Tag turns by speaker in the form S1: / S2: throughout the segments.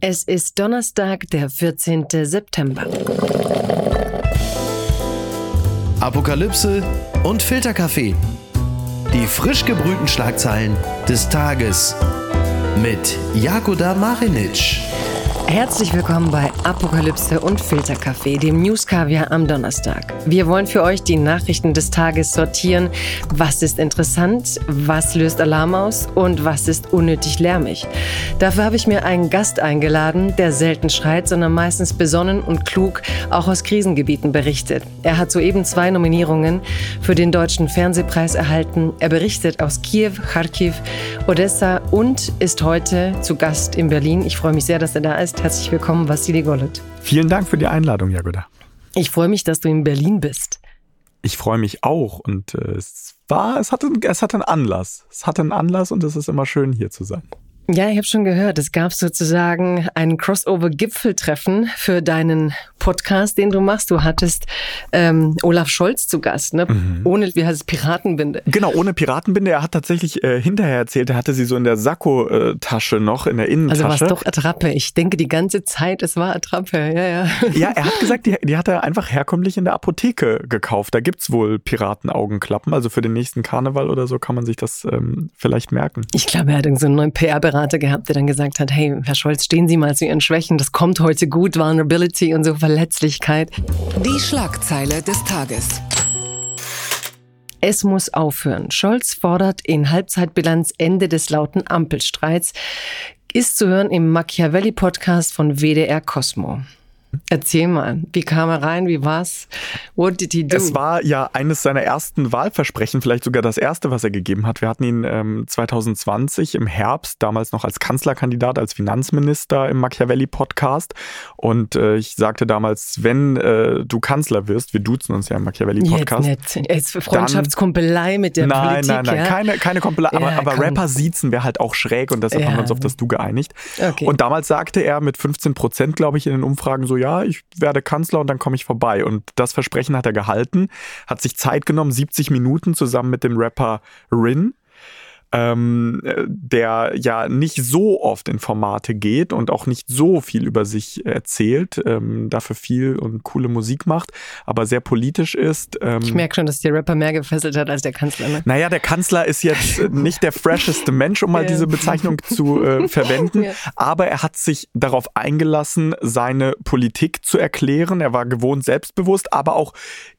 S1: Es ist Donnerstag, der 14. September.
S2: Apokalypse und Filterkaffee. Die frisch gebrühten Schlagzeilen des Tages mit Jakoda Marinic.
S1: Herzlich willkommen bei Apokalypse und Filterkaffee, dem Newskaviar am Donnerstag. Wir wollen für euch die Nachrichten des Tages sortieren. Was ist interessant? Was löst Alarm aus? Und was ist unnötig lärmig? Dafür habe ich mir einen Gast eingeladen, der selten schreit, sondern meistens besonnen und klug auch aus Krisengebieten berichtet. Er hat soeben zwei Nominierungen für den Deutschen Fernsehpreis erhalten. Er berichtet aus Kiew, Kharkiv, Odessa und ist heute zu Gast in Berlin. Ich freue mich sehr, dass er da ist. Herzlich willkommen, Vassili Golut.
S3: Vielen Dank für die Einladung, Jagoda.
S1: Ich freue mich, dass du in Berlin bist.
S3: Ich freue mich auch und äh, es war, es hatte, es hatte einen Anlass. Es hatte einen Anlass und es ist immer schön, hier zu sein.
S1: Ja, ich habe schon gehört, es gab sozusagen ein Crossover-Gipfeltreffen für deinen Podcast, den du machst. Du hattest ähm, Olaf Scholz zu Gast, ne? Mhm. Ohne, wie heißt es, Piratenbinde.
S3: Genau, ohne Piratenbinde. Er hat tatsächlich äh, hinterher erzählt, er hatte sie so in der Sakko-Tasche noch, in der Innentasche.
S1: Also war es doch Attrappe. Ich denke die ganze Zeit, es war Attrappe. Ja, ja.
S3: Ja, er hat gesagt, die, die hat er einfach herkömmlich in der Apotheke gekauft. Da gibt's wohl Piratenaugenklappen. Also für den nächsten Karneval oder so kann man sich das ähm, vielleicht merken.
S1: Ich glaube, er hat so einen neuen PR-Berater gehabt, der dann gesagt hat, hey, Herr Scholz, stehen Sie mal zu Ihren Schwächen. Das kommt heute gut, Vulnerability und so Verletzlichkeit.
S2: Die Schlagzeile des Tages.
S1: Es muss aufhören. Scholz fordert in Halbzeitbilanz Ende des lauten Ampelstreits. Ist zu hören im Machiavelli-Podcast von WDR Cosmo. Erzähl mal, wie kam er rein, wie war's? What did he do?
S3: Es war ja eines seiner ersten Wahlversprechen, vielleicht sogar das erste, was er gegeben hat. Wir hatten ihn ähm, 2020 im Herbst, damals noch als Kanzlerkandidat, als Finanzminister im Machiavelli-Podcast. Und äh, ich sagte damals, wenn äh, du Kanzler wirst, wir duzen uns ja im Machiavelli-Podcast.
S1: Jetzt nicht. Jetzt Freundschaftskumpelei mit der
S3: nein,
S1: Politik.
S3: Nein, nein,
S1: ja?
S3: nein, keine, keine Kumpelei.
S1: Ja,
S3: aber, aber
S1: komm.
S3: Rapper siezen wäre halt auch schräg und deshalb
S1: Ja.
S3: haben wir uns auf das Du geeinigt.
S1: Okay.
S3: Und damals sagte er mit 15 Prozent, glaube ich, in den Umfragen so, ja, ich werde Kanzler und dann komme ich vorbei. Und das Versprechen hat er gehalten, hat sich Zeit genommen, 70 Minuten zusammen mit dem Rapper Rin. Ähm, der ja nicht so oft in Formate geht und auch nicht so viel über sich erzählt, ähm, dafür viel und coole Musik macht, aber sehr politisch ist. Ähm,
S1: Ich merke schon, dass der Rapper mehr gefesselt hat als der Kanzler. Ne?
S3: naja, der Kanzler ist jetzt nicht der fresheste Mensch, um mal
S1: Ja.
S3: diese Bezeichnung zu äh, verwenden,
S1: Ja.
S3: aber er hat sich darauf eingelassen, seine Politik zu erklären. Er war gewohnt selbstbewusst, aber auch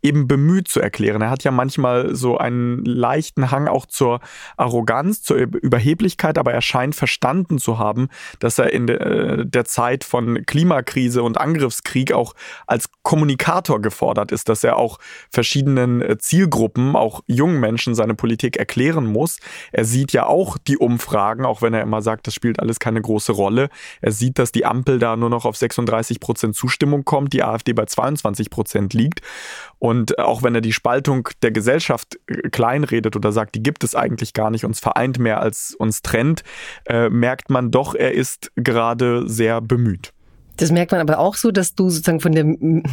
S3: eben bemüht zu erklären. Er hat ja manchmal so einen leichten Hang auch zur Arroganz, zur Überheblichkeit, aber er scheint verstanden zu haben, dass er in de, äh, der Zeit von Klimakrise und Angriffskrieg auch als Kommunikator gefordert ist, dass er auch verschiedenen äh, Zielgruppen, auch jungen Menschen, seine Politik erklären muss. Er sieht ja auch die Umfragen, auch wenn er immer sagt, das spielt alles keine große Rolle. Er sieht, dass die Ampel da nur noch auf 36 Prozent Zustimmung kommt, die AfD bei 22 Prozent liegt. Und auch wenn er die Spaltung der Gesellschaft äh, kleinredet oder sagt, die gibt es eigentlich gar nicht, uns vereint mehr als uns trennt, äh, merkt man doch, er ist gerade sehr bemüht.
S1: Das merkt man aber auch so, dass du sozusagen von der,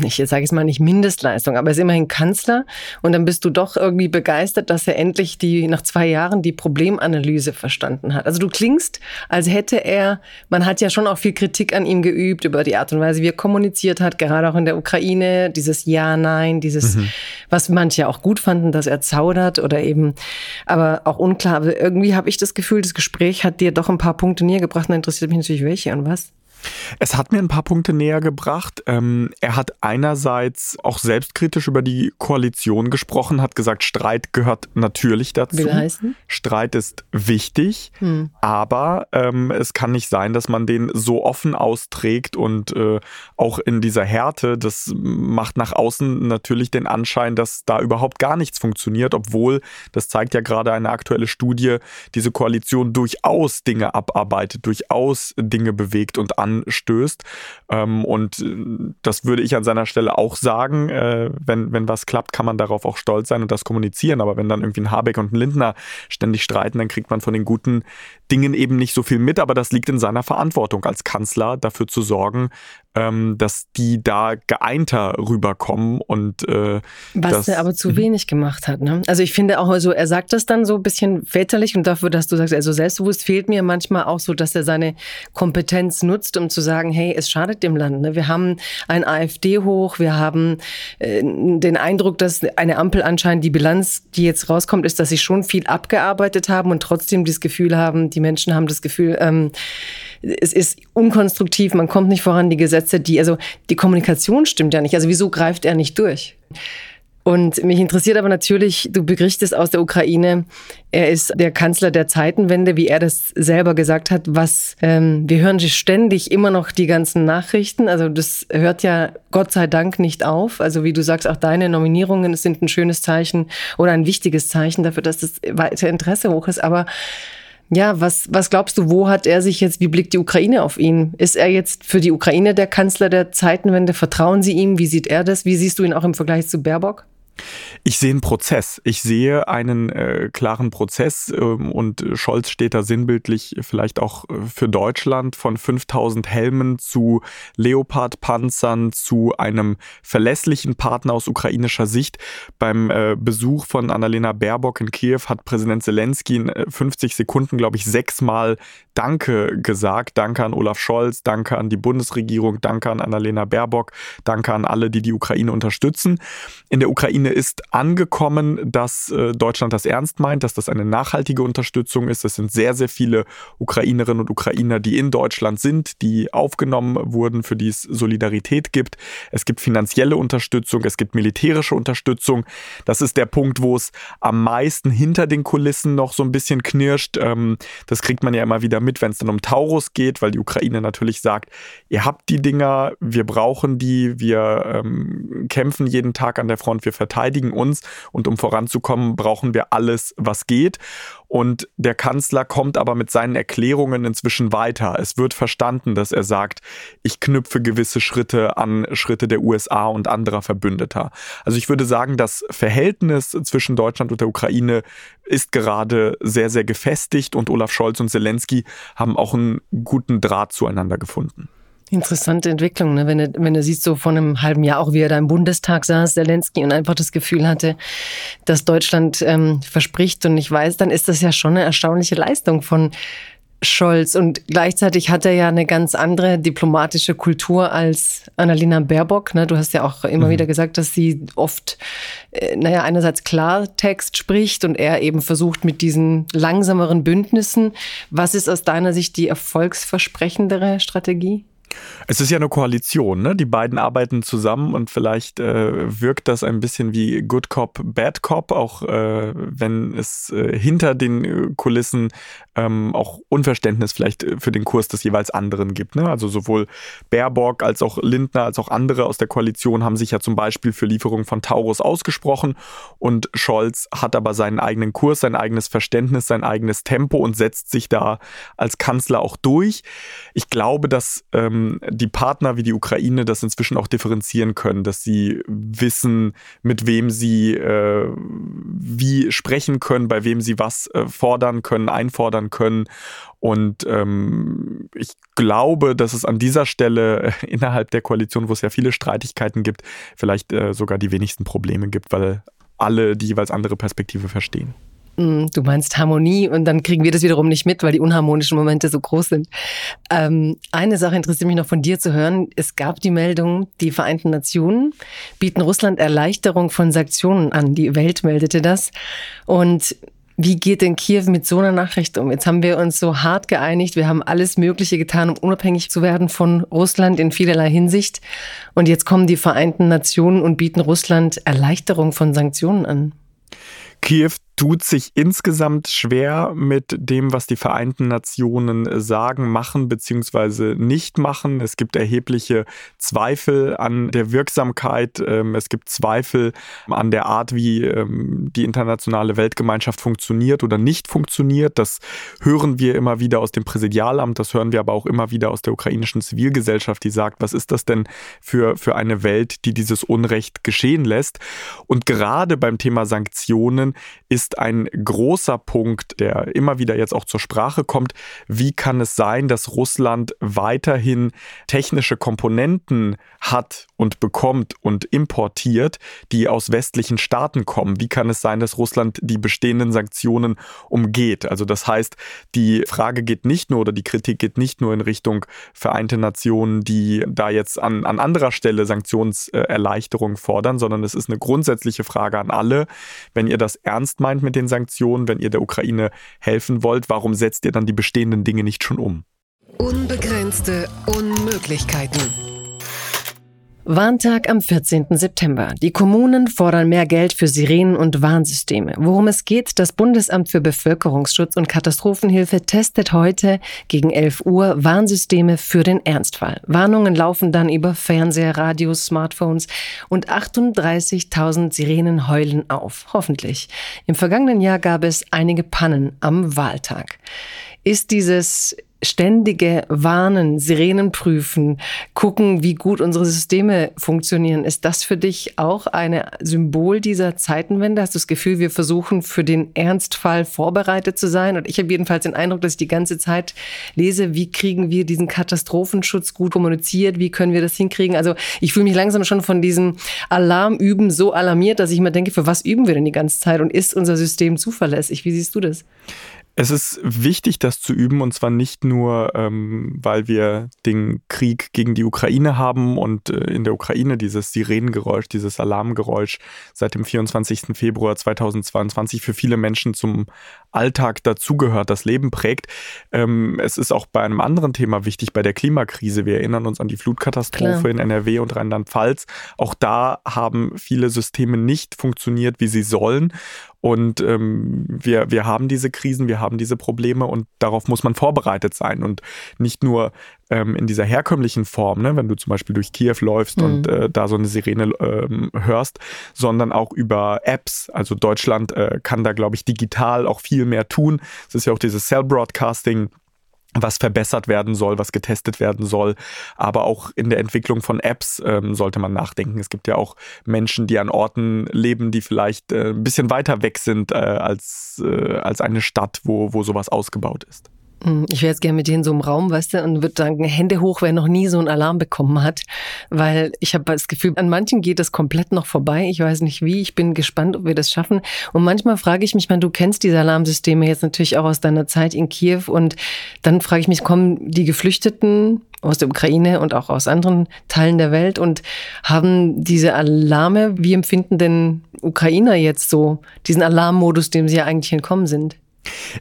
S1: ich sage jetzt mal nicht Mindestleistung, aber er ist immerhin Kanzler und dann bist du doch irgendwie begeistert, dass er endlich die nach zwei Jahren die Problemanalyse verstanden hat. Also du klingst, als hätte er, man hat ja schon auch viel Kritik an ihm geübt über die Art und Weise, wie er kommuniziert hat, gerade auch in der Ukraine, dieses Ja, Nein, dieses, was manche auch gut fanden, dass er zaudert oder eben, aber auch unklar. Irgendwie habe ich das Gefühl, das Gespräch hat dir doch ein paar Punkte näher gebracht und da interessiert mich natürlich welche und was.
S3: Es hat mir ein paar Punkte näher gebracht. Ähm, er hat einerseits auch selbstkritisch über die Koalition gesprochen, hat gesagt, Streit gehört natürlich dazu.
S1: Will heißen?
S3: Streit ist wichtig,
S1: Hm.
S3: aber ähm, es kann nicht sein, dass man den so offen austrägt und äh, auch in dieser Härte, das macht nach außen natürlich den Anschein, dass da überhaupt gar nichts funktioniert, obwohl, das zeigt ja gerade eine aktuelle Studie, diese Koalition durchaus Dinge abarbeitet, durchaus Dinge bewegt und anstößt. Ähm, und äh, das würde ich an seiner Stelle auch sagen. Äh, wenn, wenn was klappt, kann man darauf auch stolz sein und das kommunizieren. Aber wenn dann irgendwie ein Habeck und ein Lindner ständig streiten, dann kriegt man von den guten Dingen eben nicht so viel mit. Aber das liegt in seiner Verantwortung als Kanzler, dafür zu sorgen, ähm, dass die da geeinter rüberkommen und äh,
S1: was er aber zu mhm. wenig gemacht hat. Ne? Also ich finde auch, also er sagt das dann so ein bisschen väterlich und dafür, dass du sagst, also selbstbewusst fehlt mir manchmal auch so, dass er seine Kompetenz nutzt, um zu sagen, hey, es schadet dem Land. Ne? Wir haben ein AfD hoch, wir haben äh, den Eindruck, dass eine Ampel anscheinend die Bilanz, die jetzt rauskommt, ist, dass sie schon viel abgearbeitet haben und trotzdem das Gefühl haben, die Menschen haben das Gefühl, ähm, es ist unkonstruktiv, man kommt nicht voran, die Gesetze, die, also die Kommunikation stimmt ja nicht. Also wieso greift er nicht durch? Und mich interessiert aber natürlich, du berichtest aus der Ukraine, er ist der Kanzler der Zeitenwende, wie er das selber gesagt hat, was ähm, wir hören ständig immer noch die ganzen Nachrichten. Also das hört ja Gott sei Dank nicht auf. Also wie du sagst, auch deine Nominierungen sind ein schönes Zeichen oder ein wichtiges Zeichen dafür, dass das weite Interesse hoch ist. Aber ja, was, was glaubst du, wo hat er sich jetzt, wie blickt die Ukraine auf ihn? Ist er jetzt für die Ukraine der Kanzler der Zeitenwende? Vertrauen Sie ihm? Wie sieht er das? Wie siehst du ihn auch im Vergleich zu Baerbock?
S3: Ich sehe einen Prozess. Ich sehe einen äh, klaren Prozess ähm, und Scholz steht da sinnbildlich vielleicht auch äh, für Deutschland von 5000 Helmen zu Leopard-Panzern zu einem verlässlichen Partner aus ukrainischer Sicht. Beim äh, Besuch von Annalena Baerbock in Kiew hat Präsident Zelensky in 50 äh, Sekunden, glaube ich, sechsmal Danke gesagt. Danke an Olaf Scholz, danke an die Bundesregierung, danke an Annalena Baerbock, danke an alle, die die Ukraine unterstützen. In der Ukraine ist angekommen, dass äh, Deutschland das ernst meint, dass das eine nachhaltige Unterstützung ist. Es sind sehr, sehr viele Ukrainerinnen und Ukrainer, die in Deutschland sind, die aufgenommen wurden, für die es Solidarität gibt. Es gibt finanzielle Unterstützung, es gibt militärische Unterstützung. Das ist der Punkt, wo es am meisten hinter den Kulissen noch so ein bisschen knirscht. Ähm, das kriegt man ja immer wieder mit, wenn es dann um Taurus geht, weil die Ukraine natürlich sagt, ihr habt die Dinger, wir brauchen die, wir ähm, kämpfen jeden Tag an der Front, wir verteidigen uns und um voranzukommen, brauchen wir alles, was geht. Und der Kanzler kommt aber mit seinen Erklärungen inzwischen weiter. Es wird verstanden, dass er sagt, ich knüpfe gewisse Schritte an Schritte der USA und anderer Verbündeter. Also ich würde sagen, das Verhältnis zwischen Deutschland und der Ukraine ist gerade sehr, sehr gefestigt und Olaf Scholz und Zelensky haben auch einen guten Draht zueinander gefunden.
S1: Interessante Entwicklung, ne? wenn, du, wenn du siehst, so vor einem halben Jahr auch, wie er da im Bundestag saß, Zelensky, und einfach das Gefühl hatte, dass Deutschland ähm, verspricht und nicht weiß, dann ist das ja schon eine erstaunliche Leistung von Scholz. Und gleichzeitig hat er ja eine ganz andere diplomatische Kultur als Annalena Baerbock. Ne? Du hast ja auch immer mhm. wieder gesagt, dass sie oft, äh, naja, einerseits Klartext spricht und er eben versucht mit diesen langsameren Bündnissen. Was ist aus deiner Sicht die erfolgsversprechendere Strategie?
S3: Es ist ja eine Koalition, ne? Die beiden arbeiten zusammen und vielleicht äh, wirkt das ein bisschen wie Good Cop, Bad Cop, auch äh, wenn es äh, hinter den äh, Kulissen ähm, auch Unverständnis vielleicht äh, für den Kurs des jeweils anderen gibt. Ne? Also sowohl Baerbock als auch Lindner als auch andere aus der Koalition haben sich ja zum Beispiel für Lieferungen von Taurus ausgesprochen und Scholz hat aber seinen eigenen Kurs, sein eigenes Verständnis, sein eigenes Tempo und setzt sich da als Kanzler auch durch. Ich glaube, dass ähm, die Partner wie die Ukraine das inzwischen auch differenzieren können, dass sie wissen, mit wem sie äh, wie sprechen können, bei wem sie was äh, fordern können, einfordern können. Und ähm, ich glaube, dass es an dieser Stelle äh, innerhalb der Koalition, wo es ja viele Streitigkeiten gibt, vielleicht äh, sogar die wenigsten Probleme gibt, weil alle die jeweils andere Perspektive verstehen.
S1: Mm, du meinst Harmonie und dann kriegen wir das wiederum nicht mit, weil die unharmonischen Momente so groß sind. Ähm, eine Sache interessiert mich noch von dir zu hören. Es gab die Meldung, die Vereinten Nationen bieten Russland Erleichterung von Sanktionen an. Die Welt meldete das. Und wie geht denn Kiew mit so einer Nachricht um? Jetzt haben wir uns so hart geeinigt, wir haben alles Mögliche getan, um unabhängig zu werden von Russland in vielerlei Hinsicht. Und jetzt kommen die Vereinten Nationen und bieten Russland Erleichterung von Sanktionen an.
S3: Kiew tut sich insgesamt schwer mit dem, was die Vereinten Nationen sagen, machen bzw. nicht machen. Es gibt erhebliche Zweifel an der Wirksamkeit. Ähm, es gibt Zweifel an der Art, wie ähm, die internationale Weltgemeinschaft funktioniert oder nicht funktioniert. Das hören wir immer wieder aus dem Präsidialamt, das hören wir aber auch immer wieder aus der ukrainischen Zivilgesellschaft, die sagt, was ist das denn für, für eine Welt, die dieses Unrecht geschehen lässt? Und gerade beim Thema Sanktionen ist ist ein großer Punkt, der immer wieder jetzt auch zur Sprache kommt. Wie kann es sein, dass Russland weiterhin technische Komponenten hat und bekommt und importiert, die aus westlichen Staaten kommen? Wie kann es sein, dass Russland die bestehenden Sanktionen umgeht? Also das heißt, die Frage geht nicht nur oder die Kritik geht nicht nur in Richtung Vereinte Nationen, die da jetzt an, an anderer Stelle Sanktionserleichterungen fordern, sondern es ist eine grundsätzliche Frage an alle. Wenn ihr das ernst meint mit den Sanktionen, wenn ihr der Ukraine helfen wollt, warum setzt ihr dann die bestehenden Dinge nicht schon um?
S2: Unbegrenzte Unmöglichkeiten.
S1: Warntag am 14. September. Die Kommunen fordern mehr Geld für Sirenen und Warnsysteme. Worum es geht, das Bundesamt für Bevölkerungsschutz und Katastrophenhilfe testet heute gegen 11 Uhr Warnsysteme für den Ernstfall. Warnungen laufen dann über Fernseher, Radios, Smartphones und 38.000 Sirenen heulen auf. Hoffentlich. Im vergangenen Jahr gab es einige Pannen am Wahltag. Ist dieses ständige Warnen, Sirenen prüfen, gucken, wie gut unsere Systeme funktionieren. Ist das für dich auch ein Symbol dieser Zeitenwende? Hast du das Gefühl, wir versuchen für den Ernstfall vorbereitet zu sein? Und ich habe jedenfalls den Eindruck, dass ich die ganze Zeit lese, wie kriegen wir diesen Katastrophenschutz gut kommuniziert? Wie können wir das hinkriegen? Also ich fühle mich langsam schon von diesem Alarmüben so alarmiert, dass ich mir denke, für was üben wir denn die ganze Zeit? Und ist unser System zuverlässig? Wie siehst du das?
S3: Es ist wichtig, das zu üben, und zwar nicht nur, ähm, weil wir den Krieg gegen die Ukraine haben und äh, in der Ukraine dieses Sirenengeräusch, dieses Alarmgeräusch seit dem 24. Februar 2022 für viele Menschen zum Alltag dazugehört, das Leben prägt. Ähm, es ist auch bei einem anderen Thema wichtig, bei der Klimakrise. Wir erinnern uns an die Flutkatastrophe Klar. in NRW und Rheinland-Pfalz. Auch da haben viele Systeme nicht funktioniert, wie sie sollen. Und ähm, wir, wir haben diese Krisen, wir haben diese Probleme und darauf muss man vorbereitet sein. Und nicht nur ähm, in dieser herkömmlichen Form, ne, wenn du zum Beispiel durch Kiew läufst mhm. und äh, da so eine Sirene ähm, hörst, sondern auch über Apps. Also Deutschland äh, kann da, glaube ich, digital auch viel mehr tun. Es ist ja auch dieses Cell Broadcasting was verbessert werden soll, was getestet werden soll. Aber auch in der Entwicklung von Apps ähm, sollte man nachdenken. Es gibt ja auch Menschen, die an Orten leben, die vielleicht äh, ein bisschen weiter weg sind äh, als, äh, als eine Stadt, wo, wo sowas ausgebaut ist.
S1: Hm, ich wäre jetzt gerne mit in so einem Raum, weißt du, und würde sagen, Hände hoch, wer noch nie so einen Alarm bekommen hat. Weil ich habe das Gefühl, an manchen geht das komplett noch vorbei. Ich weiß nicht wie. Ich bin gespannt, ob wir das schaffen. Und manchmal frage ich mich, man, du kennst diese Alarmsysteme jetzt natürlich auch aus deiner Zeit in Kiew. Und dann frage ich mich, kommen die Geflüchteten aus der Ukraine und auch aus anderen Teilen der Welt und haben diese Alarme, wie empfinden denn Ukrainer jetzt so diesen Alarmmodus, dem sie ja eigentlich entkommen sind?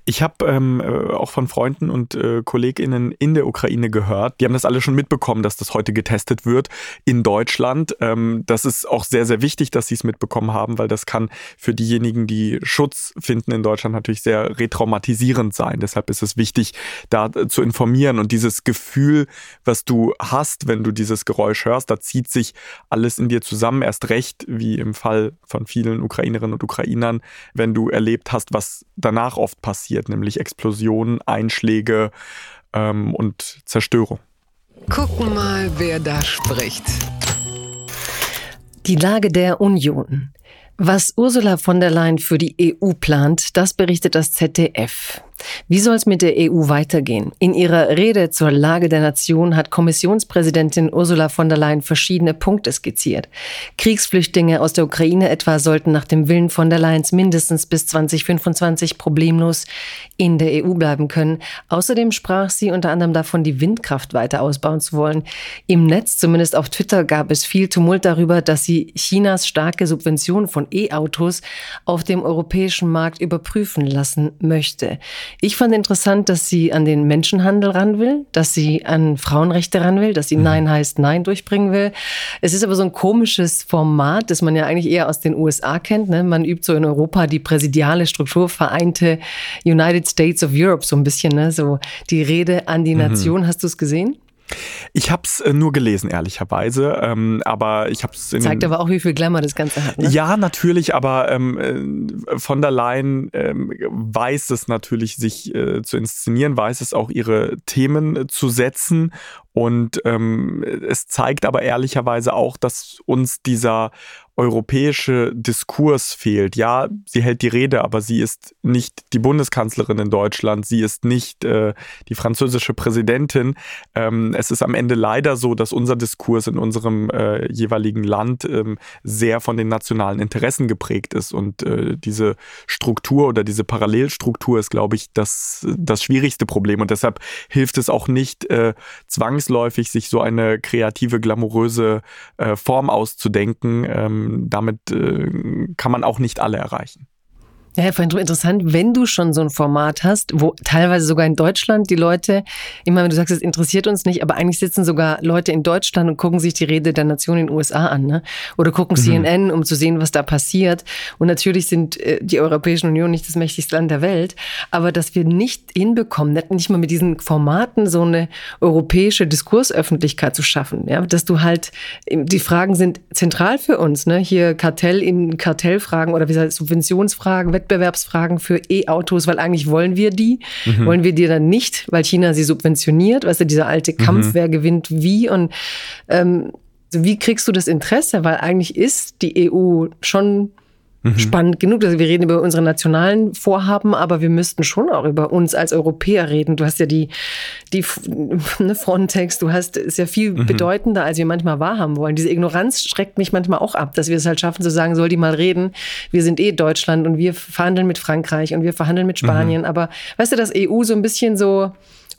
S3: Ich habe ähm, äh, auch von Freunden und äh, KollegInnen in der Ukraine gehört, die haben das alle schon mitbekommen, dass das heute getestet wird in Deutschland. Ähm, das ist auch sehr, sehr wichtig, dass sie es mitbekommen haben, weil das kann für diejenigen, die Schutz finden in Deutschland, natürlich sehr retraumatisierend sein. Deshalb ist es wichtig, da äh, zu informieren und dieses Gefühl, was du hast, wenn du dieses Geräusch hörst, da zieht sich alles in dir zusammen. Erst recht, wie im Fall von vielen Ukrainerinnen und Ukrainern, wenn du erlebt hast, was danach oft oft passiert, nämlich Explosionen, Einschläge ähm, und Zerstörung.
S2: Gucken mal, wer da spricht.
S1: Die Lage der Union. Was Ursula von der Leyen für die EU plant, das berichtet das ZDF. Wie soll es mit der EU weitergehen? In ihrer Rede zur Lage der Nation hat Kommissionspräsidentin Ursula von der Leyen verschiedene Punkte skizziert. Kriegsflüchtlinge aus der Ukraine etwa sollten nach dem Willen von der Leyen mindestens bis 2025 problemlos in der EU bleiben können. Außerdem sprach sie unter anderem davon, die Windkraft weiter ausbauen zu wollen. Im Netz, zumindest auf Twitter, gab es viel Tumult darüber, dass sie Chinas starke Subventionen von E-Autos auf dem europäischen Markt überprüfen lassen möchte. Ich fand interessant, dass sie an den Menschenhandel ran will, dass sie an Frauenrechte ran will, dass sie mhm. Nein heißt Nein durchbringen will. Es ist aber so ein komisches Format, das man ja eigentlich eher aus den USA kennt. Ne? Man übt so in Europa die präsidiale Struktur, vereinte United States of Europe so ein bisschen, ne? so die Rede an die mhm. Nation. Mhm. Hast du es gesehen?
S3: Ich habe es äh, nur gelesen, ehrlicherweise. Ähm, aber ich habe es
S1: Zeigt aber auch, wie viel Glamour das Ganze hat. Ne?
S3: Ja, natürlich, aber ähm, äh, von der Leyen ähm, weiß es natürlich, sich äh, zu inszenieren, weiß es auch, ihre Themen äh, zu setzen Und ähm, es zeigt aber ehrlicherweise auch, dass uns dieser europäische Diskurs fehlt. Ja, sie hält die Rede, aber sie ist nicht die Bundeskanzlerin in Deutschland, sie ist nicht äh, die französische Präsidentin. Ähm, es ist am Ende leider so, dass unser Diskurs in unserem äh, jeweiligen Land ähm, sehr von den nationalen Interessen geprägt ist. Und äh, diese Struktur oder diese Parallelstruktur ist, glaube ich, das, das schwierigste Problem. Und deshalb hilft es auch nicht äh, zwangsläufig, sich so eine kreative, glamouröse äh, Form auszudenken. Ähm, damit äh, kann man auch nicht alle erreichen.
S1: Ja, vorhin interessant, wenn du schon so ein Format hast, wo teilweise sogar in Deutschland die Leute, immer wenn du sagst, es interessiert uns nicht, aber eigentlich sitzen sogar Leute in Deutschland und gucken sich die Rede der Nation in den USA an, ne? Oder gucken mhm. CNN, um zu sehen, was da passiert. Und natürlich sind äh, die Europäischen Union nicht das mächtigste Land der Welt, aber dass wir nicht hinbekommen, nicht mal mit diesen Formaten so eine europäische Diskursöffentlichkeit zu schaffen, ja? Dass du halt, die Fragen sind zentral für uns, ne? Hier Kartell in Kartellfragen oder wie gesagt, Subventionsfragen, Wettbewerbsfragen für E-Autos, weil eigentlich wollen wir die. Mhm. Wollen wir die dann nicht, weil China sie subventioniert? Weißt du, dieser alte Kampf, mhm. wer gewinnt wie und ähm, wie kriegst du das Interesse? Weil eigentlich ist die EU schon mhm. spannend genug. Also wir reden über unsere nationalen Vorhaben, aber wir müssten schon auch über uns als Europäer reden. Du hast ja die, die ne, Frontex, du hast, ist ja viel mhm. bedeutender, als wir manchmal wahrhaben wollen. Diese Ignoranz schreckt mich manchmal auch ab, dass wir es halt schaffen zu sagen, soll die mal reden. Wir sind eh Deutschland und wir verhandeln mit Frankreich und wir verhandeln mit Spanien. Mhm. Aber weißt du, dass EU so ein bisschen so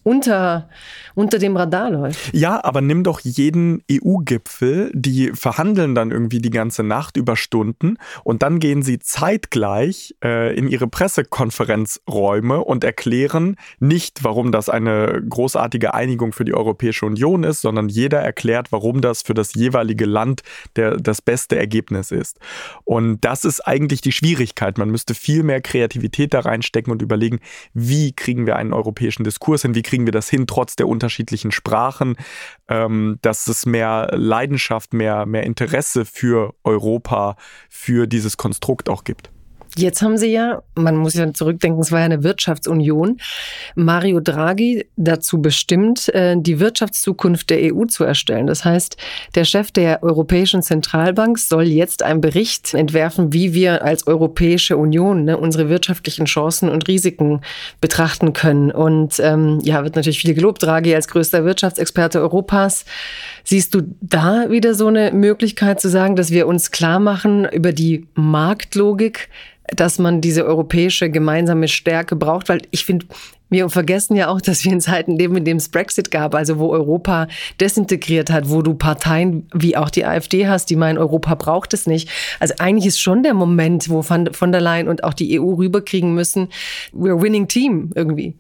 S1: unter, unter dem Radar läuft.
S3: Ja, aber nimm doch jeden EU-Gipfel, die verhandeln dann irgendwie die ganze Nacht über Stunden und dann gehen sie zeitgleich äh, in ihre Pressekonferenzräume und erklären nicht, warum das eine großartige Einigung für die Europäische Union ist, sondern jeder erklärt, warum das für das jeweilige Land der, das beste Ergebnis ist. Und das ist eigentlich die Schwierigkeit. Man müsste viel mehr Kreativität da reinstecken und überlegen, wie kriegen wir einen europäischen Diskurs hin, wie kriegen wir das hin, trotz der unterschiedlichen Sprachen, ähm, dass es mehr Leidenschaft, mehr, mehr Interesse für Europa, für dieses Konstrukt auch gibt.
S1: Jetzt haben Sie ja, man muss ja zurückdenken, es war ja eine Wirtschaftsunion, Mario Draghi dazu bestimmt, äh, die Wirtschaftszukunft der EU zu erstellen. Das heißt, der Chef der Europäischen Zentralbank soll jetzt einen Bericht entwerfen, wie wir als Europäische Union ne, unsere wirtschaftlichen Chancen und Risiken betrachten können. Und ähm, ja, wird natürlich viel gelobt, Draghi als größter Wirtschaftsexperte Europas. Siehst du da wieder so eine Möglichkeit zu sagen, dass wir uns klar machen über die Marktlogik, dass man diese europäische gemeinsame Stärke braucht, weil ich finde, wir vergessen ja auch, dass wir in Zeiten leben, in dem es Brexit gab, also wo Europa desintegriert hat, wo du Parteien wie auch die AfD hast, die meinen, Europa braucht es nicht. Also eigentlich ist schon der Moment, wo von der Leyen und auch die EU rüberkriegen müssen, we're winning team irgendwie.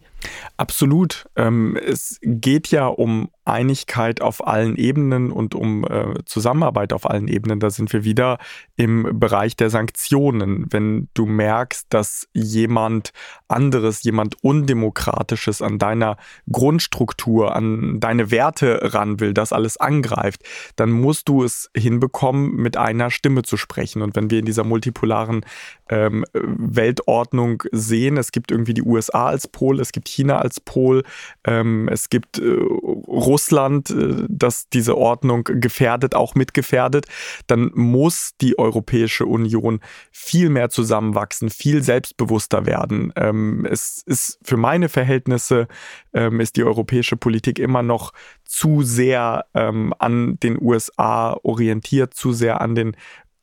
S3: Absolut. Ähm, es geht ja um Einigkeit auf allen Ebenen und um äh, Zusammenarbeit auf allen Ebenen. Da sind wir wieder im Bereich der Sanktionen. Wenn du merkst, dass jemand anderes, jemand Undemokratisches an deiner Grundstruktur, an deine Werte ran will, das alles angreift, dann musst du es hinbekommen, mit einer Stimme zu sprechen. Und wenn wir in dieser multipolaren ähm, Weltordnung sehen, es gibt irgendwie die USA als Pol, es gibt China als Pol, ähm, es gibt äh, Russland, äh, das diese Ordnung gefährdet, auch mitgefährdet, dann muss die Europäische Union viel mehr zusammenwachsen, viel selbstbewusster werden. Ähm, es ist für meine Verhältnisse ähm, ist die europäische Politik immer noch zu sehr ähm, an den USA orientiert, zu sehr an den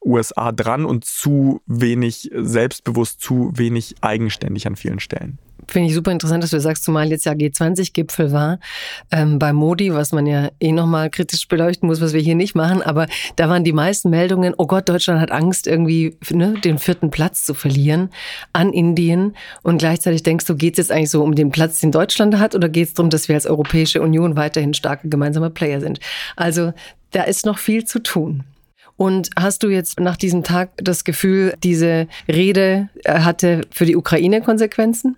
S3: USA dran und zu wenig selbstbewusst, zu wenig eigenständig an vielen Stellen.
S1: Finde ich super interessant, dass du sagst, zumal jetzt ja G20-Gipfel war ähm, bei Modi, was man ja eh nochmal kritisch beleuchten muss, was wir hier nicht machen. Aber da waren die meisten Meldungen, oh Gott, Deutschland hat Angst, irgendwie ne, den vierten Platz zu verlieren an Indien. Und gleichzeitig denkst du, geht es jetzt eigentlich so um den Platz, den Deutschland hat, oder geht es darum, dass wir als Europäische Union weiterhin starke gemeinsame Player sind? Also da ist noch viel zu tun. Und hast du jetzt nach diesem Tag das Gefühl, diese Rede hatte für die Ukraine Konsequenzen?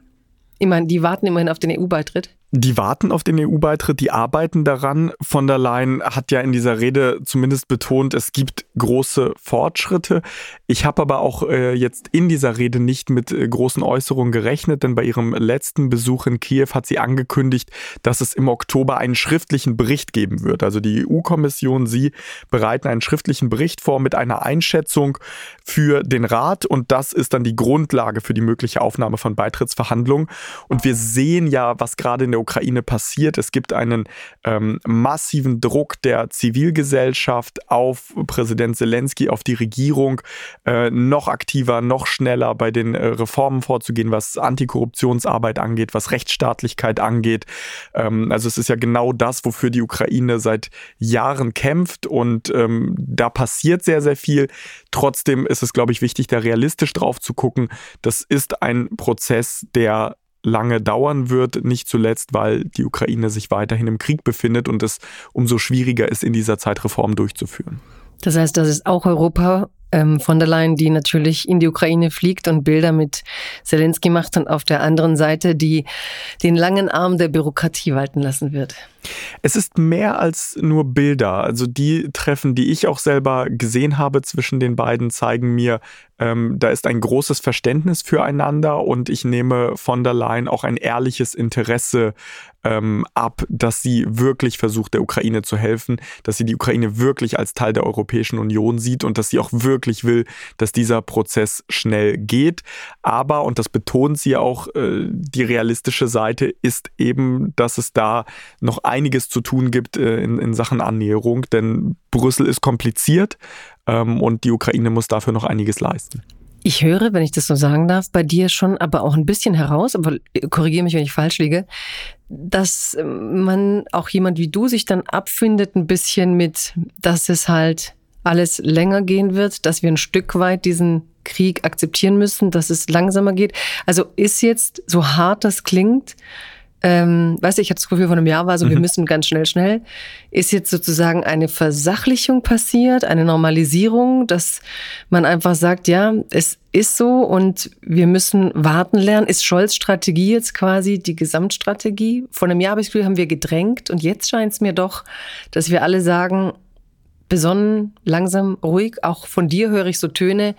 S1: Ich meine, die warten immerhin auf den EU-Beitritt.
S3: Die warten auf den EU-Beitritt, die arbeiten daran. Von der Leyen hat ja in dieser Rede zumindest betont, es gibt große Fortschritte. Ich habe aber auch äh, jetzt in dieser Rede nicht mit äh, großen Äußerungen gerechnet, denn bei ihrem letzten Besuch in Kiew hat sie angekündigt, dass es im Oktober einen schriftlichen Bericht geben wird. Also die EU-Kommission, sie bereiten einen schriftlichen Bericht vor mit einer Einschätzung für den Rat und das ist dann die Grundlage für die mögliche Aufnahme von Beitrittsverhandlungen. Und wir sehen ja, was gerade in der Ukraine passiert. Es gibt einen ähm, massiven Druck der Zivilgesellschaft auf Präsident Zelensky, auf die Regierung, äh, noch aktiver, noch schneller bei den äh, Reformen vorzugehen, was Antikorruptionsarbeit angeht, was Rechtsstaatlichkeit angeht. Ähm, also es ist ja genau das, wofür die Ukraine seit Jahren kämpft und ähm, da passiert sehr, sehr viel. Trotzdem ist es, glaube ich, wichtig, da realistisch drauf zu gucken. Das ist ein Prozess, der lange dauern wird, nicht zuletzt, weil die Ukraine sich weiterhin im Krieg befindet und es umso schwieriger ist, in dieser Zeit Reformen durchzuführen.
S1: Das heißt, das ist auch Europa ähm, von der Leyen, die natürlich in die Ukraine fliegt und Bilder mit Zelensky macht und auf der anderen Seite die den langen Arm der Bürokratie walten lassen wird.
S3: Es ist mehr als nur Bilder. Also die Treffen, die ich auch selber gesehen habe zwischen den beiden, zeigen mir, ähm, da ist ein großes Verständnis füreinander und ich nehme von der Leyen auch ein ehrliches Interesse ähm, ab, dass sie wirklich versucht, der Ukraine zu helfen, dass sie die Ukraine wirklich als Teil der Europäischen Union sieht und dass sie auch wirklich will, dass dieser Prozess schnell geht. Aber, und das betont sie auch, äh, die realistische Seite ist eben, dass es da noch einiges zu tun gibt äh, in, in Sachen Annäherung, denn Brüssel ist kompliziert ähm, und die Ukraine muss dafür noch einiges leisten.
S1: Ich höre, wenn ich das so sagen darf, bei dir schon aber auch ein bisschen heraus, aber korrigiere mich, wenn ich falsch liege, dass man auch jemand wie du sich dann abfindet ein bisschen mit, dass es halt alles länger gehen wird, dass wir ein Stück weit diesen Krieg akzeptieren müssen, dass es langsamer geht. Also ist jetzt, so hart das klingt, ähm, weißt du, ich hatte das Gefühl, vor einem Jahr war so, mhm. wir müssen ganz schnell, schnell. Ist jetzt sozusagen eine Versachlichung passiert, eine Normalisierung, dass man einfach sagt, ja, es ist so und wir müssen warten lernen. Ist Scholz Strategie jetzt quasi die Gesamtstrategie? Vor einem Jahr habe ich das Gefühl, haben wir gedrängt und jetzt scheint es mir doch, dass wir alle sagen, besonnen, langsam, ruhig. Auch von dir höre ich so Töne,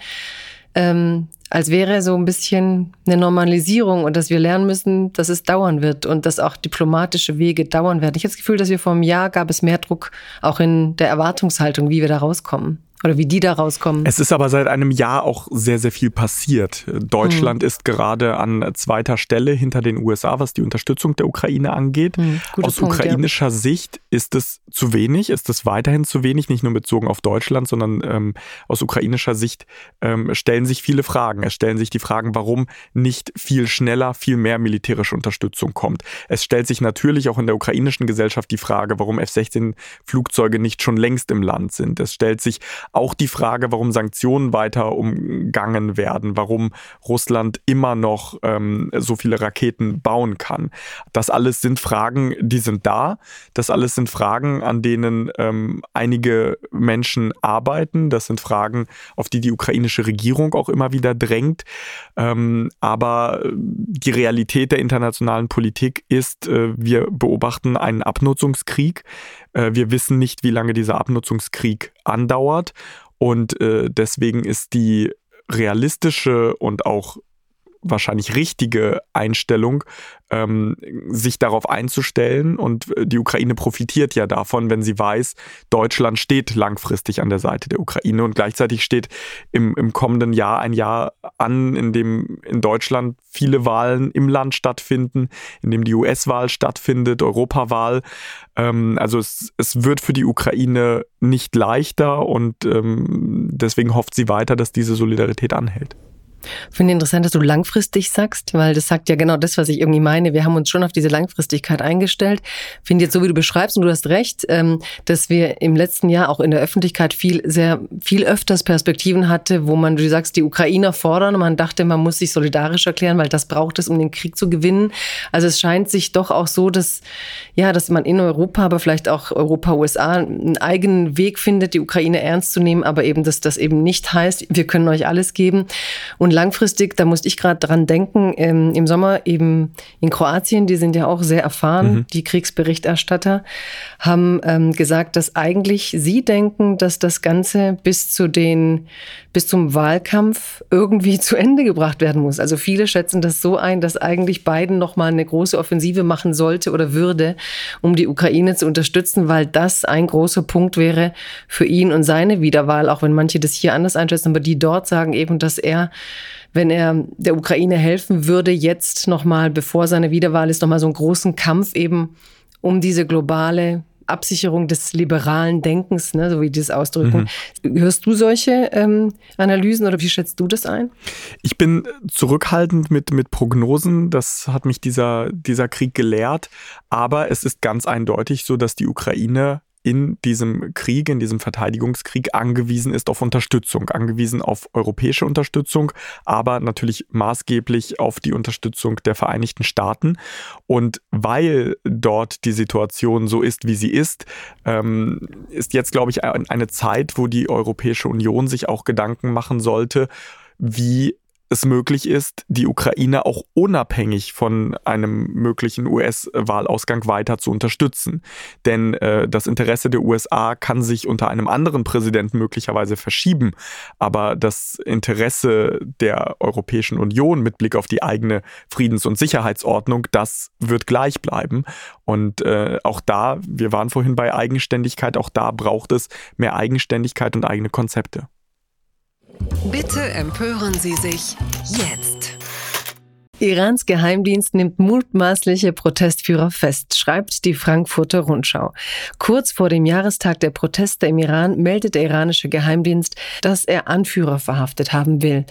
S1: ähm, als wäre so ein bisschen eine Normalisierung und dass wir lernen müssen, dass es dauern wird und dass auch diplomatische Wege dauern werden. Ich habe das Gefühl, dass wir vor einem Jahr gab es mehr Druck auch in der Erwartungshaltung, wie wir da rauskommen. Oder wie die da rauskommen.
S3: Es ist aber seit einem Jahr auch sehr, sehr viel passiert. Deutschland mhm. ist gerade an zweiter Stelle hinter den USA, was die Unterstützung der Ukraine angeht. Mhm, Aus Punkt, ukrainischer ja. Sicht ist es zu wenig, ist es weiterhin zu wenig, nicht nur bezogen auf Deutschland, sondern ähm, aus ukrainischer Sicht ähm, stellen sich viele Fragen. Es stellen sich die Fragen, warum nicht viel schneller, viel mehr militärische Unterstützung kommt. Es stellt sich natürlich auch in der ukrainischen Gesellschaft die Frage, warum F-16-Flugzeuge nicht schon längst im Land sind. Es stellt sich auch die Frage, warum Sanktionen weiter umgangen werden, warum Russland immer noch ähm, so viele Raketen bauen kann. Das alles sind Fragen, die sind da. Das alles sind Fragen, an denen ähm, einige Menschen arbeiten. Das sind Fragen, auf die die ukrainische Regierung auch immer wieder drängt. Ähm, aber die Realität der internationalen Politik ist, äh, wir beobachten einen Abnutzungskrieg. Äh, wir wissen nicht, wie lange dieser Abnutzungskrieg andauert. Und äh, deswegen ist die realistische und auch wahrscheinlich richtige Einstellung, ähm, sich darauf einzustellen. Und äh, die Ukraine profitiert ja davon, wenn sie weiß, Deutschland steht langfristig an der Seite der Ukraine. Und gleichzeitig steht im, im kommenden Jahr ein Jahr an, in dem in Deutschland viele Wahlen im Land stattfinden, in dem die US-Wahl stattfindet, Europawahl. Ähm, also es, es wird für die Ukraine nicht leichter und ähm, deswegen hofft sie weiter, dass diese Solidarität anhält.
S1: Finde interessant, dass du langfristig sagst, weil das sagt ja genau das, was ich irgendwie meine. Wir haben uns schon auf diese Langfristigkeit eingestellt. Finde jetzt so, wie du beschreibst, und du hast recht, ähm, dass wir im letzten Jahr auch in der Öffentlichkeit viel, sehr, viel öfters Perspektiven hatte, wo man, du sagst, die Ukrainer fordern und man dachte, man muss sich solidarisch erklären, weil das braucht es, um den Krieg zu gewinnen. Also es scheint sich doch auch so, dass, ja, dass man in Europa, aber vielleicht auch Europa, USA einen eigenen Weg findet, die Ukraine ernst zu nehmen, aber eben, dass das eben nicht heißt, wir können euch alles geben. Und langfristig, da musste ich gerade dran denken, ähm, im Sommer eben in Kroatien, die sind ja auch sehr erfahren, mhm. die Kriegsberichterstatter, haben ähm, gesagt, dass eigentlich sie denken, dass das Ganze bis zu den, bis zum Wahlkampf irgendwie zu Ende gebracht werden muss. Also viele schätzen das so ein, dass eigentlich Biden nochmal eine große Offensive machen sollte oder würde, um die Ukraine zu unterstützen, weil das ein großer Punkt wäre für ihn und seine Wiederwahl, auch wenn manche das hier anders einschätzen, aber die dort sagen eben, dass er wenn er der Ukraine helfen würde, jetzt nochmal, bevor seine Wiederwahl ist, nochmal so einen großen Kampf eben um diese globale Absicherung des liberalen Denkens, ne, so wie die das ausdrücken. Mhm. Hörst du solche ähm, Analysen oder wie schätzt du das ein?
S3: Ich bin zurückhaltend mit, mit Prognosen. Das hat mich dieser, dieser Krieg gelehrt. Aber es ist ganz eindeutig so, dass die Ukraine in diesem Krieg, in diesem Verteidigungskrieg angewiesen ist auf Unterstützung, angewiesen auf europäische Unterstützung, aber natürlich maßgeblich auf die Unterstützung der Vereinigten Staaten. Und weil dort die Situation so ist, wie sie ist, ähm, ist jetzt, glaube ich, eine Zeit, wo die Europäische Union sich auch Gedanken machen sollte, wie es möglich ist, die Ukraine auch unabhängig von einem möglichen US-Wahlausgang weiter zu unterstützen. Denn äh, das Interesse der USA kann sich unter einem anderen Präsidenten möglicherweise verschieben, aber das Interesse der Europäischen Union mit Blick auf die eigene Friedens- und Sicherheitsordnung, das wird gleich bleiben. Und äh, auch da, wir waren vorhin bei Eigenständigkeit, auch da braucht es mehr Eigenständigkeit und eigene Konzepte.
S2: Bitte empören Sie sich jetzt.
S1: Irans Geheimdienst nimmt mutmaßliche Protestführer fest, schreibt die Frankfurter Rundschau. Kurz vor dem Jahrestag der Proteste im Iran meldet der iranische Geheimdienst, dass er Anführer verhaftet haben will.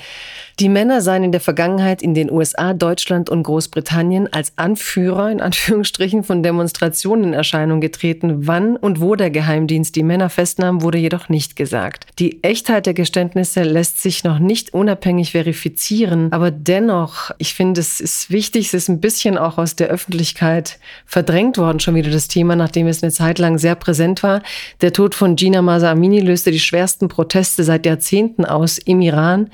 S1: Die Männer seien in der Vergangenheit in den USA, Deutschland und Großbritannien als Anführer in Anführungsstrichen von Demonstrationen in Erscheinung getreten. Wann und wo der Geheimdienst die Männer festnahm, wurde jedoch nicht gesagt. Die Echtheit der Geständnisse lässt sich noch nicht unabhängig verifizieren, aber dennoch, ich finde, es ist wichtig, es ist ein bisschen auch aus der Öffentlichkeit verdrängt worden, schon wieder das Thema, nachdem es eine Zeit lang sehr präsent war. Der Tod von Gina Masa Amini löste die schwersten Proteste seit Jahrzehnten aus im Iran.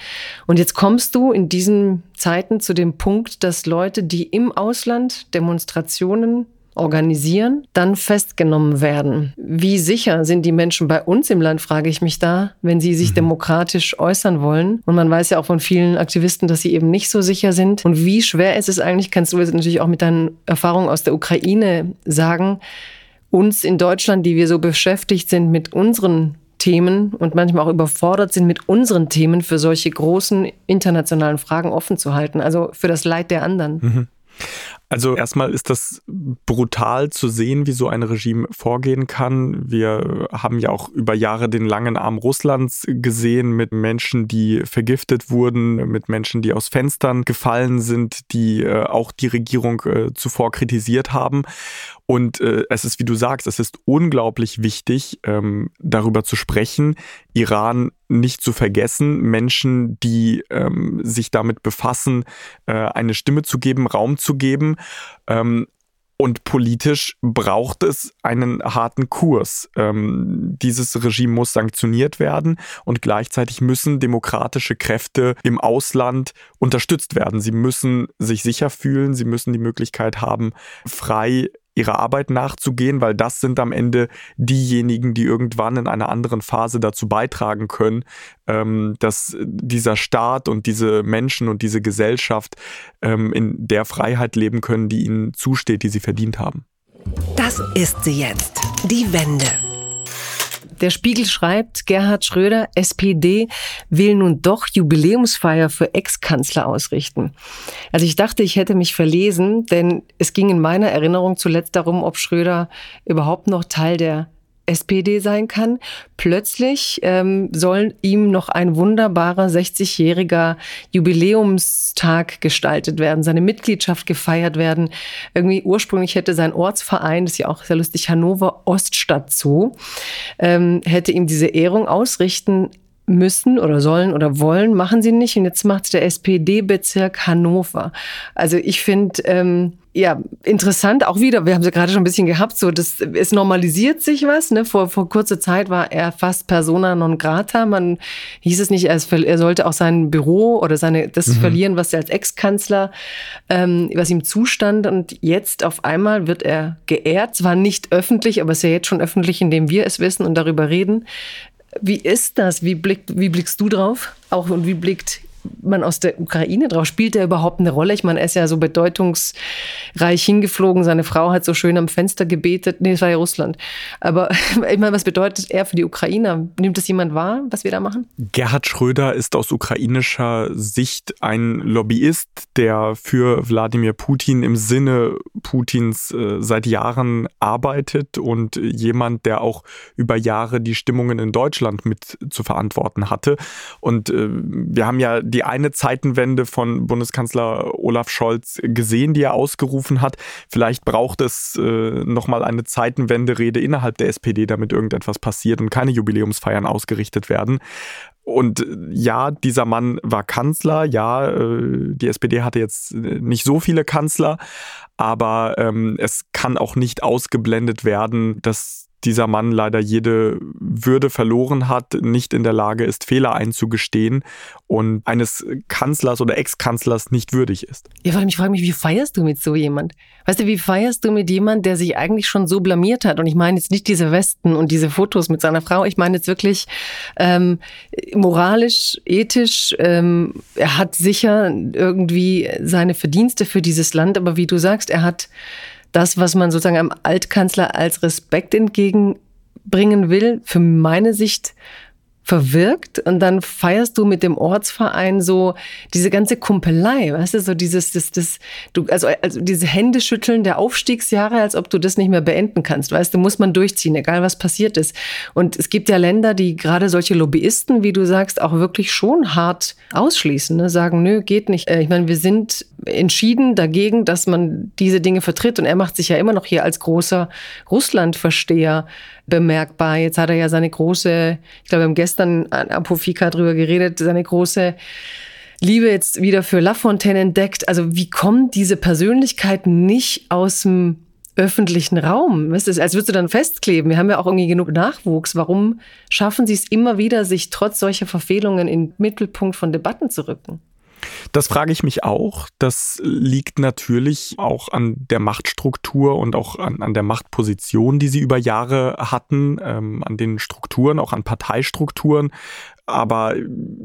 S1: Und jetzt kommst du in diesen Zeiten zu dem Punkt, dass Leute, die im Ausland Demonstrationen organisieren, dann festgenommen werden. Wie sicher sind die Menschen bei uns im Land, frage ich mich da, wenn sie sich mhm. demokratisch äußern wollen. Und man weiß ja auch von vielen Aktivisten, dass sie eben nicht so sicher sind. Und wie schwer ist es eigentlich, kannst du jetzt natürlich auch mit deinen Erfahrungen aus der Ukraine sagen, uns in Deutschland, die wir so beschäftigt sind mit unseren Themen und manchmal auch überfordert sind, mit unseren Themen für solche großen internationalen Fragen offen zu halten, also für das Leid der anderen. Mhm.
S3: Also erstmal ist das brutal zu sehen, wie so ein Regime vorgehen kann. Wir haben ja auch über Jahre den langen Arm Russlands gesehen mit Menschen, die vergiftet wurden, mit Menschen, die aus Fenstern gefallen sind, die äh, auch die Regierung äh, zuvor kritisiert haben. Und äh, es ist, wie du sagst, es ist unglaublich wichtig, ähm, darüber zu sprechen, Iran nicht zu vergessen, Menschen, die ähm, sich damit befassen, äh, eine Stimme zu geben, Raum zu geben. Ähm, und politisch braucht es einen harten Kurs. Ähm, dieses Regime muss sanktioniert werden und gleichzeitig müssen demokratische Kräfte im Ausland unterstützt werden. Sie müssen sich sicher fühlen, sie müssen die Möglichkeit haben, frei ihrer Arbeit nachzugehen, weil das sind am Ende diejenigen, die irgendwann in einer anderen Phase dazu beitragen können, ähm, dass dieser Staat und diese Menschen und diese Gesellschaft ähm, in der Freiheit leben können, die ihnen zusteht, die sie verdient haben.
S2: Das ist sie jetzt, die Wende.
S1: Der Spiegel schreibt, Gerhard Schröder, SPD, will nun doch Jubiläumsfeier für Ex-Kanzler ausrichten. Also ich dachte, ich hätte mich verlesen, denn es ging in meiner Erinnerung zuletzt darum, ob Schröder überhaupt noch Teil der SPD sein kann. Plötzlich ähm, soll ihm noch ein wunderbarer 60-jähriger Jubiläumstag gestaltet werden, seine Mitgliedschaft gefeiert werden. Irgendwie ursprünglich hätte sein Ortsverein, das ist ja auch sehr lustig, Hannover Oststadt Zoo, ähm, hätte ihm diese Ehrung ausrichten müssen oder sollen oder wollen, machen sie nicht. Und jetzt macht es der SPD-Bezirk Hannover. Also ich finde, ähm, ja, interessant auch wieder, wir haben sie gerade schon ein bisschen gehabt, so, das, es normalisiert sich was, ne? Vor, vor kurzer Zeit war er fast persona non grata. Man hieß es nicht, er, er sollte auch sein Büro oder seine, das mhm. verlieren, was er als Ex-Kanzler, ähm, was ihm zustand. Und jetzt auf einmal wird er geehrt, zwar nicht öffentlich, aber es ist ja jetzt schon öffentlich, indem wir es wissen und darüber reden. Wie ist das? Wie, blickt, wie blickst du drauf? Auch und wie blickt man aus der Ukraine drauf? Spielt der überhaupt eine Rolle? Ich meine, er ist ja so bedeutungsreich hingeflogen. Seine Frau hat so schön am Fenster gebetet. Nee, es war ja Russland. Aber ich meine, was bedeutet er für die Ukrainer? Nimmt das jemand wahr, was wir da machen?
S3: Gerhard Schröder ist aus ukrainischer Sicht ein Lobbyist, der für Wladimir Putin im Sinne Putins äh, seit Jahren arbeitet und jemand, der auch über Jahre die Stimmungen in Deutschland mit zu verantworten hatte. Und äh, wir haben ja die eine Zeitenwende von Bundeskanzler Olaf Scholz gesehen, die er ausgerufen hat. Vielleicht braucht es äh, nochmal eine Zeitenwende-Rede innerhalb der SPD, damit irgendetwas passiert und keine Jubiläumsfeiern ausgerichtet werden. Und äh, ja, dieser Mann war Kanzler. Ja, äh, die SPD hatte jetzt äh, nicht so viele Kanzler, aber ähm, es kann auch nicht ausgeblendet werden, dass dieser Mann leider jede Würde verloren hat, nicht in der Lage ist, Fehler einzugestehen und eines Kanzlers oder Ex-Kanzlers nicht würdig ist.
S1: Ja, vor ich frage mich, wie feierst du mit so jemand? Weißt du, wie feierst du mit jemand, der sich eigentlich schon so blamiert hat? Und ich meine jetzt nicht diese Westen und diese Fotos mit seiner Frau, ich meine jetzt wirklich ähm, moralisch, ethisch. Ähm, er hat sicher irgendwie seine Verdienste für dieses Land, aber wie du sagst, er hat das, was man sozusagen einem Altkanzler als Respekt entgegenbringen will, für meine Sicht verwirkt und dann feierst du mit dem Ortsverein so diese ganze Kumpelei, weißt du, so dieses, das, das, du, also, also diese Händeschütteln der Aufstiegsjahre, als ob du das nicht mehr beenden kannst, weißt du, muss man durchziehen, egal was passiert ist. Und es gibt ja Länder, die gerade solche Lobbyisten, wie du sagst, auch wirklich schon hart ausschließen, ne? sagen, nö, geht nicht. Äh, ich meine, wir sind entschieden dagegen, dass man diese Dinge vertritt und er macht sich ja immer noch hier als großer Russlandversteher bemerkbar. Jetzt hat er ja seine große, ich glaube, wir haben gestern an Apofika drüber geredet, seine große Liebe jetzt wieder für Lafontaine entdeckt. Also wie kommt diese Persönlichkeit nicht aus dem öffentlichen Raum? Weißt du, als würdest du dann festkleben. Wir haben ja auch irgendwie genug Nachwuchs. Warum schaffen sie es immer wieder, sich trotz solcher Verfehlungen in den Mittelpunkt von Debatten zu rücken?
S3: Das frage ich mich auch. Das liegt natürlich auch an der Machtstruktur und auch an, an der Machtposition, die sie über Jahre hatten, ähm, an den Strukturen, auch an Parteistrukturen. Aber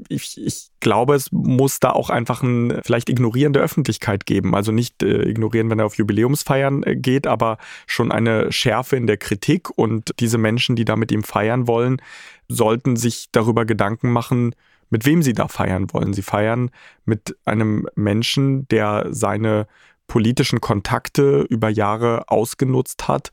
S3: ich, ich glaube, es muss da auch einfach ein vielleicht Ignorieren der Öffentlichkeit geben. Also nicht äh, ignorieren, wenn er auf Jubiläumsfeiern äh, geht, aber schon eine Schärfe in der Kritik. Und diese Menschen, die da mit ihm feiern wollen, sollten sich darüber Gedanken machen, mit wem sie da feiern wollen. Sie feiern mit einem Menschen, der seine politischen Kontakte über Jahre ausgenutzt hat,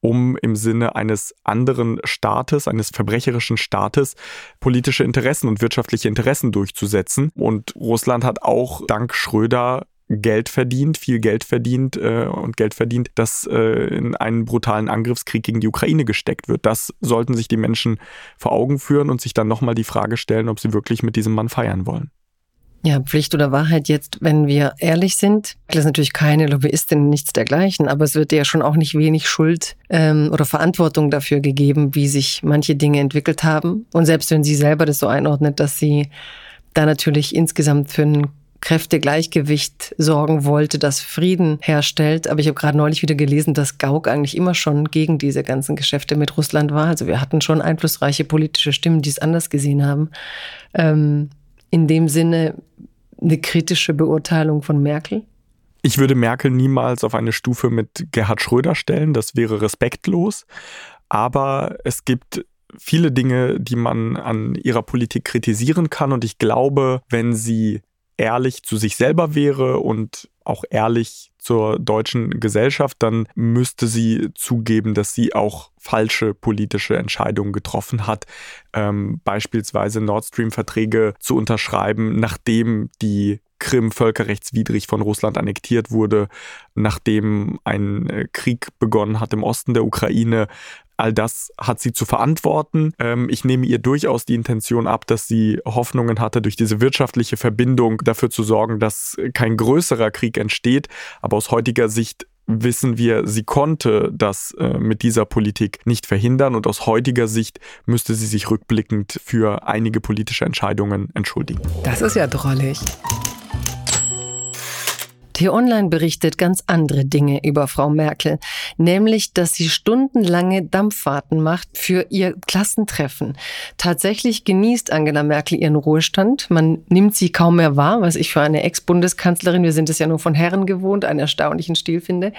S3: um im Sinne eines anderen Staates, eines verbrecherischen Staates, politische Interessen und wirtschaftliche Interessen durchzusetzen. Und Russland hat auch dank Schröder Geld verdient, viel Geld verdient äh, und Geld verdient, das äh, in einen brutalen Angriffskrieg gegen die Ukraine gesteckt wird. Das sollten sich die Menschen vor Augen führen und sich dann nochmal die Frage stellen, ob sie wirklich mit diesem Mann feiern wollen.
S1: Ja, Pflicht oder Wahrheit jetzt, wenn wir ehrlich sind. Das ist natürlich keine Lobbyistin, nichts dergleichen, aber es wird ja schon auch nicht wenig Schuld ähm, oder Verantwortung dafür gegeben, wie sich manche Dinge entwickelt haben. Und selbst wenn sie selber das so einordnet, dass sie da natürlich insgesamt für einen Kräftegleichgewicht sorgen wollte, das Frieden herstellt. Aber ich habe gerade neulich wieder gelesen, dass Gauck eigentlich immer schon gegen diese ganzen Geschäfte mit Russland war. Also wir hatten schon einflussreiche politische Stimmen, die es anders gesehen haben. Ähm, in dem Sinne eine kritische Beurteilung von Merkel.
S3: Ich würde Merkel niemals auf eine Stufe mit Gerhard Schröder stellen. Das wäre respektlos. Aber es gibt viele Dinge, die man an ihrer Politik kritisieren kann. Und ich glaube, wenn sie ehrlich zu sich selber wäre und auch ehrlich zur deutschen Gesellschaft, dann müsste sie zugeben, dass sie auch falsche politische Entscheidungen getroffen hat, ähm, beispielsweise Nord Stream-Verträge zu unterschreiben, nachdem die Krim völkerrechtswidrig von Russland annektiert wurde, nachdem ein äh, Krieg begonnen hat im Osten der Ukraine. All das hat sie zu verantworten. Ähm, ich nehme ihr durchaus die Intention ab, dass sie Hoffnungen hatte, durch diese wirtschaftliche Verbindung dafür zu sorgen, dass kein größerer Krieg entsteht. Aber aus heutiger Sicht wissen wir, sie konnte das äh, mit dieser Politik nicht verhindern und aus heutiger Sicht müsste sie sich rückblickend für einige politische Entscheidungen entschuldigen.
S1: Das ist ja drollig. T-Online berichtet ganz andere Dinge über Frau Merkel, nämlich, dass sie stundenlange Dampffahrten macht für ihr Klassentreffen. Tatsächlich genießt Angela Merkel ihren Ruhestand. Man nimmt sie kaum mehr wahr, was ich für eine Ex-Bundeskanzlerin, wir sind es ja nur von Herren gewohnt, einen erstaunlichen Stil finde.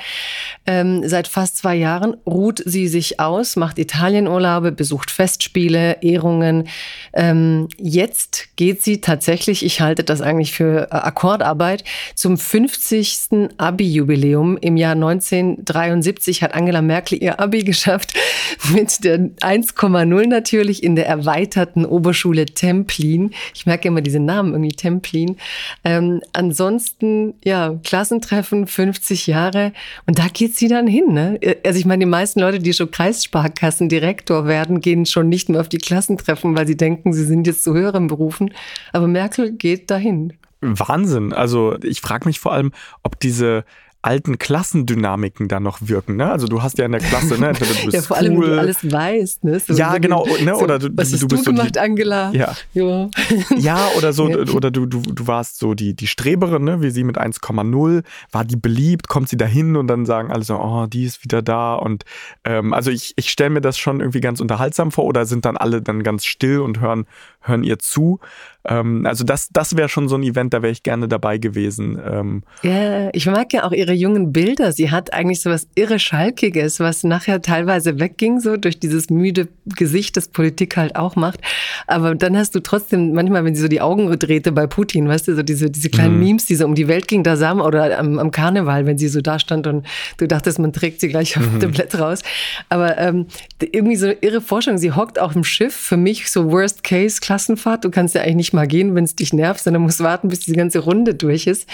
S1: Ähm, seit fast zwei Jahren ruht sie sich aus, macht Italienurlaube, besucht Festspiele, Ehrungen. Ähm, jetzt geht sie tatsächlich, ich halte das eigentlich für äh, Akkordarbeit, zum 15 50. Abi-Jubiläum im Jahr 1973 hat Angela Merkel ihr Abi geschafft mit der 1,0 natürlich in der erweiterten Oberschule Templin. Ich merke immer diesen Namen irgendwie Templin. Ähm, ansonsten, ja, Klassentreffen, 50 Jahre und da geht sie dann hin. Ne? Also ich meine, die meisten Leute, die schon Kreissparkassendirektor werden, gehen schon nicht mehr auf die Klassentreffen, weil sie denken, sie sind jetzt zu höheren Berufen. Aber Merkel geht dahin.
S3: Wahnsinn. Also ich frage mich vor allem, ob diese alten Klassendynamiken da noch wirken. Ne? Also du hast ja in der Klasse, ne?
S1: Du bist ja, vor allem, cool. wenn du alles weißt. Ne?
S3: So ja, genau. Ne? Oder du,
S1: was
S3: du,
S1: du bist du gemacht, so die, Angela?
S3: Ja. ja. ja, oder so, oder du, du, du warst so die, die Streberin, ne? wie sie mit 1,0. War die beliebt? Kommt sie da hin und dann sagen alle so, oh, die ist wieder da. Und ähm, also ich, ich stelle mir das schon irgendwie ganz unterhaltsam vor oder sind dann alle dann ganz still und hören, hören ihr zu. Ähm, also das, das wäre schon so ein Event, da wäre ich gerne dabei gewesen. Ähm,
S1: ja, ich mag ja auch ihre jungen Bilder. Sie hat eigentlich so was irre Schalkiges, was nachher teilweise wegging, so durch dieses müde Gesicht, das Politik halt auch macht. Aber dann hast du trotzdem manchmal, wenn sie so die Augen drehte bei Putin, weißt du, so diese, diese kleinen mhm. Memes, die so um die Welt ging, da sah man, oder am, am Karneval, wenn sie so da stand und du dachtest, man trägt sie gleich auf mhm. dem Blatt raus. Aber ähm, irgendwie so eine irre Forschung. Sie hockt auf dem Schiff, für mich so Worst Case Klassenfahrt. Du kannst ja eigentlich nicht mal gehen, wenn es dich nervt, sondern musst warten, bis die ganze Runde durch ist.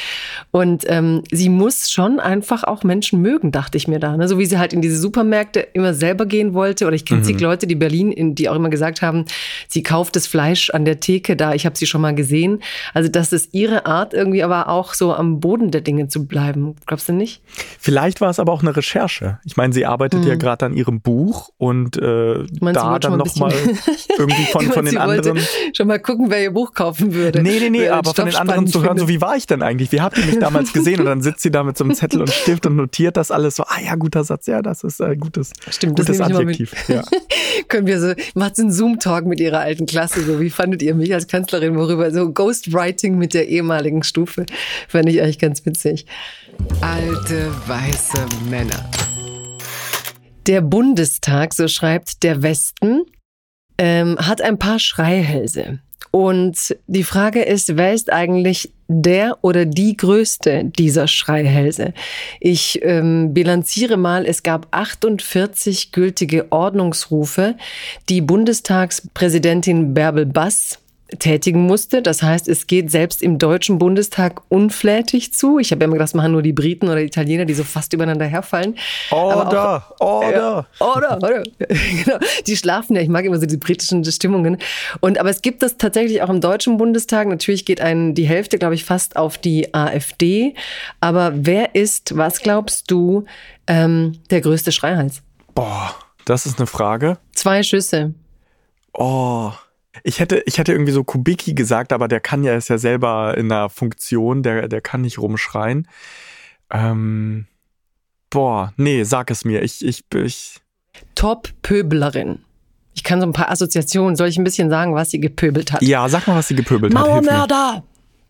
S1: Und ähm, sie muss schon einfach auch Menschen mögen, dachte ich mir da. Ne? So wie sie halt in diese Supermärkte immer selber gehen wollte. Oder ich kenne mhm. Leute, die Berlin, in, die auch immer gesagt haben, sie kauft das Fleisch an der Theke da. Ich habe sie schon mal gesehen. Also das ist ihre Art irgendwie, aber auch so am Boden der Dinge zu bleiben. Glaubst du nicht?
S3: Vielleicht war es aber auch eine Recherche. Ich meine, sie arbeitet mhm. ja gerade an ihrem Buch und äh, meinst, da dann nochmal irgendwie von, von den anderen.
S1: Schon mal gucken, wer ihr Buch kaufen würde.
S3: Nee, nee, nee, aber von den anderen zu hören, so wie war ich denn eigentlich? Wie habt ihr mich damals gesehen? Und dann sitzt sie da mit so einem Zettel und Stift und notiert das alles so. Ah ja, guter Satz, ja, das ist ein gutes, Stimmt, gutes das Adjektiv. Ja.
S1: Können wir so, macht so einen Zoom-Talk mit ihrer alten Klasse. So, wie fandet ihr mich als Kanzlerin? Worüber? So Ghostwriting mit der ehemaligen Stufe. Fand ich eigentlich ganz witzig.
S2: Alte weiße Männer.
S1: Der Bundestag, so schreibt der Westen, ähm, hat ein paar Schreihälse. Und die Frage ist, wer ist eigentlich der oder die größte dieser Schreihälse? Ich ähm, bilanziere mal, es gab 48 gültige Ordnungsrufe, die Bundestagspräsidentin Bärbel Bass tätigen musste. Das heißt, es geht selbst im Deutschen Bundestag unflätig zu. Ich habe ja immer gedacht, das machen nur die Briten oder die Italiener, die so fast übereinander herfallen.
S3: Order, auch, order.
S1: Ja, order, order. genau. Die schlafen ja, ich mag immer so die britischen Stimmungen. Und, aber es gibt das tatsächlich auch im Deutschen Bundestag. Natürlich geht ein, die Hälfte, glaube ich, fast auf die AfD. Aber wer ist, was glaubst du, ähm, der größte Schreihals?
S3: Boah, das ist eine Frage.
S1: Zwei Schüsse.
S3: Oh, ich hätte, ich hätte irgendwie so Kubicki gesagt, aber der kann ja, ist ja selber in einer Funktion, der, der kann nicht rumschreien. Ähm, boah, nee, sag es mir. Ich, ich, ich.
S1: Top-Pöblerin. Ich kann so ein paar Assoziationen, soll ich ein bisschen sagen, was sie gepöbelt hat?
S3: Ja, sag mal, was sie gepöbelt
S1: hat. Mauermörder,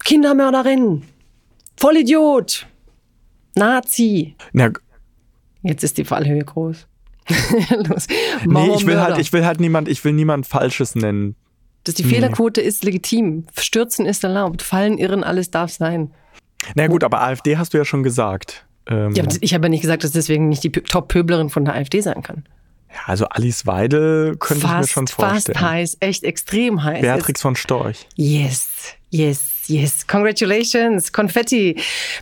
S1: Kindermörderin, Vollidiot, Nazi. Na, Jetzt ist die Fallhöhe groß.
S3: Los. Nee, ich will halt, ich will halt niemand, ich will niemand Falsches nennen.
S1: Dass die Fehlerquote ist legitim. Stürzen ist erlaubt. Fallen, irren, alles darf sein.
S3: Na gut, aber AfD hast du ja schon gesagt.
S1: Ähm ja, ich habe ja nicht gesagt, dass deswegen nicht die Top-Pöblerin von der AfD sein kann.
S3: Ja, also Alice Weidel könnte fast, ich mir schon vorstellen.
S1: Fast heiß, echt extrem heiß.
S3: Beatrix von Storch.
S1: Yes, yes, Yes, congratulations, Konfetti.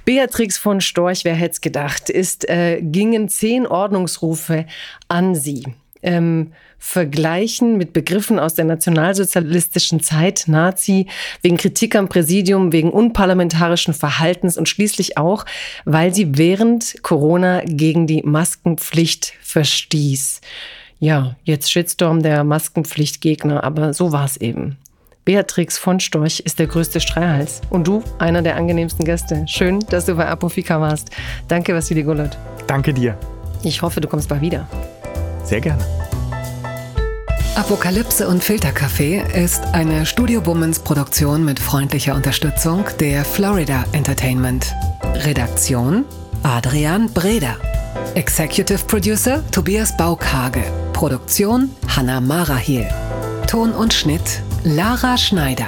S1: Beatrix von Storch, wer hätte es gedacht, ist, äh, gingen zehn Ordnungsrufe an sie. Ähm, vergleichen mit Begriffen aus der nationalsozialistischen Zeit, Nazi, wegen Kritik am Präsidium, wegen unparlamentarischen Verhaltens und schließlich auch, weil sie während Corona gegen die Maskenpflicht verstieß. Ja, jetzt Shitstorm der Maskenpflichtgegner, aber so war es eben. Beatrix von Storch ist der größte Streihals. Und du, einer der angenehmsten Gäste. Schön, dass du bei Apofika warst. Danke, Vassili Gullert.
S3: Danke dir.
S1: Ich hoffe, du kommst bald wieder.
S3: Sehr gerne.
S2: Apokalypse und Filterkaffee ist eine Studio Bummens Produktion mit freundlicher Unterstützung der Florida Entertainment. Redaktion Adrian Breder. Executive Producer Tobias Baukage. Produktion Hanna Marahiel. Ton und Schnitt Lara Schneider.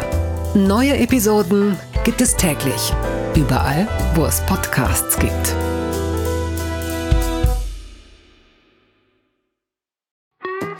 S2: Neue Episoden gibt es täglich. Überall, wo es Podcasts gibt.